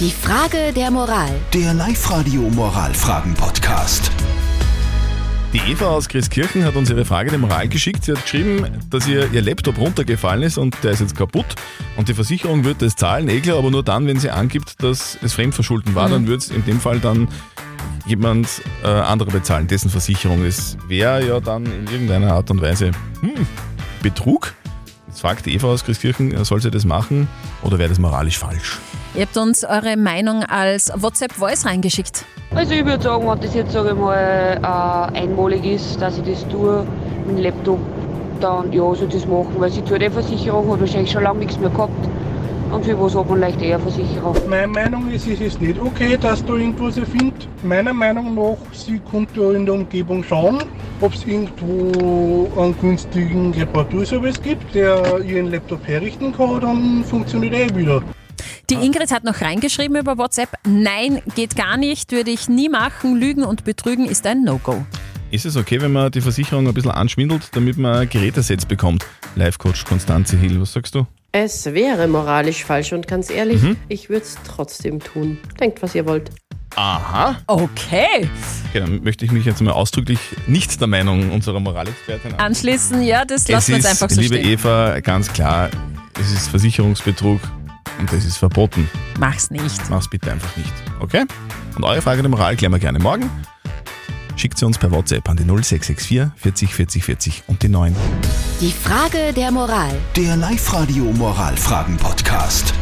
Die Frage der Moral. Der Live-Radio Moralfragen-Podcast. Die Eva aus Christkirchen hat uns ihre Frage der Moral geschickt. Sie hat geschrieben, dass ihr ihr Laptop runtergefallen ist und der ist jetzt kaputt. Und die Versicherung wird das zahlen, eh klar, aber nur dann, wenn sie angibt, dass es Fremdverschulden war, dann wird es in dem Fall dann jemand äh, anderer bezahlen, dessen Versicherung. Es wäre ja dann in irgendeiner Art und Weise hm, Betrug. Jetzt fragt die Eva aus Christkirchen, soll sie das machen oder wäre das moralisch falsch? Ihr habt uns eure Meinung als WhatsApp-Voice reingeschickt. Also ich würde sagen, wenn das jetzt sage ich mal äh, einmalig ist, dass ich das tue mit dem Laptop, dann ja, soll das machen, weil sie tut die Versicherung, hat wahrscheinlich schon lange nichts mehr gehabt. Und für was hat man leicht eher Versicherung? Meine Meinung ist, es ist nicht okay, dass da irgendwas erfindet. Meiner Meinung nach, sie kommt da in der Umgebung schauen, ob es irgendwo einen günstigen Reparaturservice gibt, der ihren Laptop herrichten kann, dann funktioniert er wieder. Die Ingrid hat noch reingeschrieben über WhatsApp. Nein, geht gar nicht, würde ich nie machen. Lügen und Betrügen ist ein No-Go. Ist es okay, wenn man die Versicherung ein bisschen anschwindelt, damit man ein Gerätesetz bekommt? Live-Coach Konstanze Hill, was sagst du? Es wäre moralisch falsch und ganz ehrlich, ich würde es trotzdem tun. Denkt, was ihr wollt. Aha. Okay. Okay, dann möchte ich mich jetzt mal ausdrücklich nicht der Meinung unserer Moralexpertin an. Anschließen, ja, das lassen wir jetzt ist, einfach so liebe stehen. Eva, ganz klar, es ist Versicherungsbetrug und das ist verboten. Mach's nicht. Mach's bitte einfach nicht. Okay? Und eure Frage der Moral klären wir gerne morgen. Schickt sie uns per WhatsApp an die 0664 40 40 40 und die 9. Die Frage der Moral. Der Live-Radio Moralfragen-Podcast.